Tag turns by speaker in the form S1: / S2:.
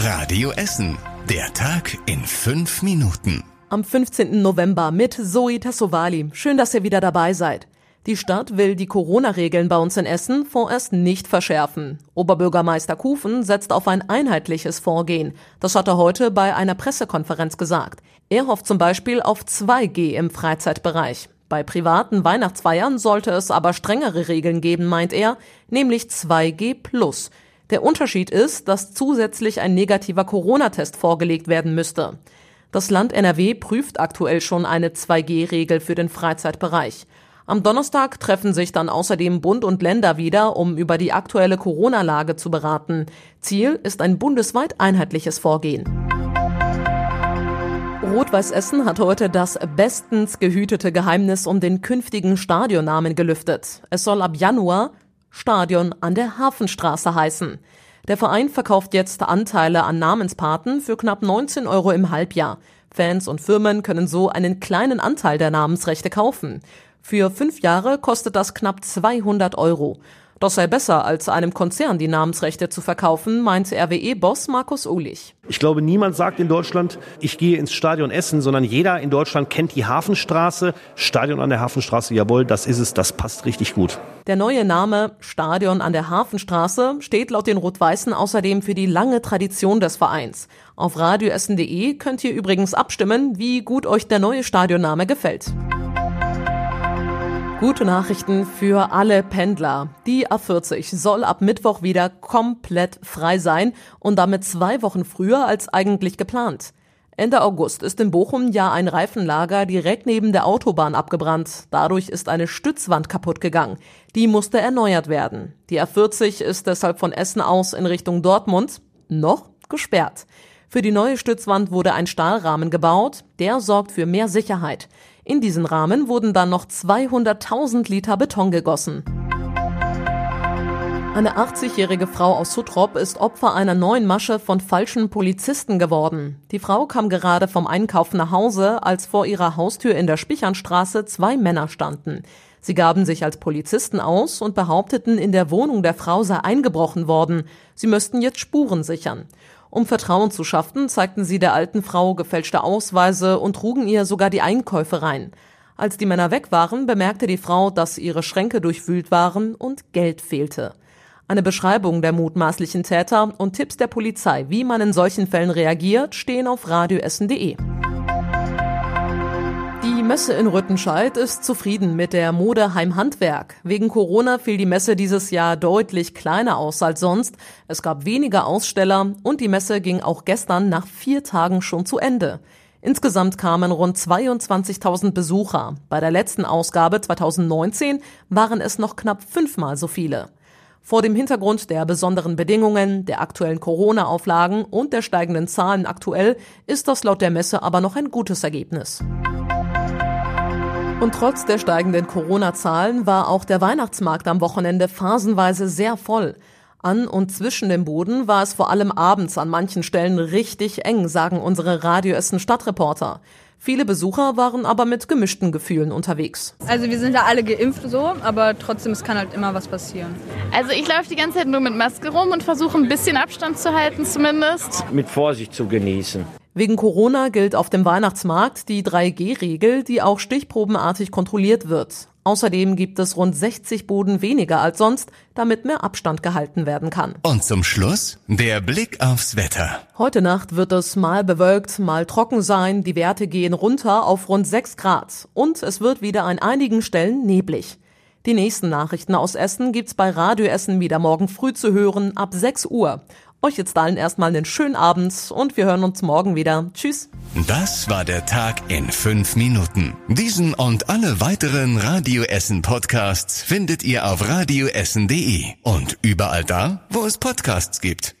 S1: Radio Essen. Der Tag in fünf Minuten.
S2: Am 15. November mit Zoe Tassovali. Schön, dass ihr wieder dabei seid. Die Stadt will die Corona-Regeln bei uns in Essen vorerst nicht verschärfen. Oberbürgermeister Kufen setzt auf ein einheitliches Vorgehen. Das hat er heute bei einer Pressekonferenz gesagt. Er hofft zum Beispiel auf 2G im Freizeitbereich. Bei privaten Weihnachtsfeiern sollte es aber strengere Regeln geben, meint er, nämlich 2G plus. Der Unterschied ist, dass zusätzlich ein negativer Corona-Test vorgelegt werden müsste. Das Land NRW prüft aktuell schon eine 2G-Regel für den Freizeitbereich. Am Donnerstag treffen sich dann außerdem Bund und Länder wieder, um über die aktuelle Corona-Lage zu beraten. Ziel ist ein bundesweit einheitliches Vorgehen. Rot-Weiß Essen hat heute das bestens gehütete Geheimnis um den künftigen Stadionnamen gelüftet. Es soll ab Januar Stadion an der Hafenstraße heißen. Der Verein verkauft jetzt Anteile an Namenspaten für knapp 19 Euro im Halbjahr. Fans und Firmen können so einen kleinen Anteil der Namensrechte kaufen. Für fünf Jahre kostet das knapp 200 Euro. Das sei besser, als einem Konzern die Namensrechte zu verkaufen, meint RWE-Boss Markus Uhlich.
S3: Ich glaube, niemand sagt in Deutschland, ich gehe ins Stadion Essen, sondern jeder in Deutschland kennt die Hafenstraße. Stadion an der Hafenstraße, jawohl, das ist es, das passt richtig gut.
S2: Der neue Name Stadion an der Hafenstraße steht laut den Rot-Weißen außerdem für die lange Tradition des Vereins. Auf radioessen.de könnt ihr übrigens abstimmen, wie gut euch der neue Stadionname gefällt. Gute Nachrichten für alle Pendler. Die A40 soll ab Mittwoch wieder komplett frei sein und damit zwei Wochen früher als eigentlich geplant. Ende August ist in Bochum ja ein Reifenlager direkt neben der Autobahn abgebrannt. Dadurch ist eine Stützwand kaputt gegangen. Die musste erneuert werden. Die A40 ist deshalb von Essen aus in Richtung Dortmund noch gesperrt. Für die neue Stützwand wurde ein Stahlrahmen gebaut. Der sorgt für mehr Sicherheit. In diesen Rahmen wurden dann noch 200.000 Liter Beton gegossen. Eine 80-jährige Frau aus Suttrop ist Opfer einer neuen Masche von falschen Polizisten geworden. Die Frau kam gerade vom Einkauf nach Hause, als vor ihrer Haustür in der Spichernstraße zwei Männer standen. Sie gaben sich als Polizisten aus und behaupteten, in der Wohnung der Frau sei eingebrochen worden. Sie müssten jetzt Spuren sichern. Um Vertrauen zu schaffen, zeigten sie der alten Frau gefälschte Ausweise und trugen ihr sogar die Einkäufe rein. Als die Männer weg waren, bemerkte die Frau, dass ihre Schränke durchwühlt waren und Geld fehlte. Eine Beschreibung der mutmaßlichen Täter und Tipps der Polizei, wie man in solchen Fällen reagiert, stehen auf radioessen.de. Messe in Rüttenscheid ist zufrieden mit der Mode Heimhandwerk. Wegen Corona fiel die Messe dieses Jahr deutlich kleiner aus als sonst. Es gab weniger Aussteller und die Messe ging auch gestern nach vier Tagen schon zu Ende. Insgesamt kamen rund 22.000 Besucher. Bei der letzten Ausgabe 2019 waren es noch knapp fünfmal so viele. Vor dem Hintergrund der besonderen Bedingungen, der aktuellen Corona-Auflagen und der steigenden Zahlen aktuell ist das laut der Messe aber noch ein gutes Ergebnis. Und trotz der steigenden Corona-Zahlen war auch der Weihnachtsmarkt am Wochenende phasenweise sehr voll. An und zwischen dem Boden war es vor allem abends an manchen Stellen richtig eng, sagen unsere Radio Essen Stadtreporter. Viele Besucher waren aber mit gemischten Gefühlen unterwegs.
S4: Also wir sind ja alle geimpft so, aber trotzdem, es kann halt immer was passieren.
S5: Also ich laufe die ganze Zeit nur mit Maske rum und versuche ein bisschen Abstand zu halten zumindest.
S6: Mit Vorsicht zu genießen.
S2: Wegen Corona gilt auf dem Weihnachtsmarkt die 3G-Regel, die auch stichprobenartig kontrolliert wird. Außerdem gibt es rund 60 Boden weniger als sonst, damit mehr Abstand gehalten werden kann.
S1: Und zum Schluss der Blick aufs Wetter.
S2: Heute Nacht wird es mal bewölkt, mal trocken sein. Die Werte gehen runter auf rund 6 Grad. Und es wird wieder an einigen Stellen neblig. Die nächsten Nachrichten aus Essen gibt's bei Radio Essen wieder morgen früh zu hören ab 6 Uhr. Euch jetzt allen erstmal einen schönen Abend und wir hören uns morgen wieder. Tschüss.
S1: Das war der Tag in fünf Minuten. Diesen und alle weiteren Radio Essen Podcasts findet ihr auf radioessen.de und überall da, wo es Podcasts gibt.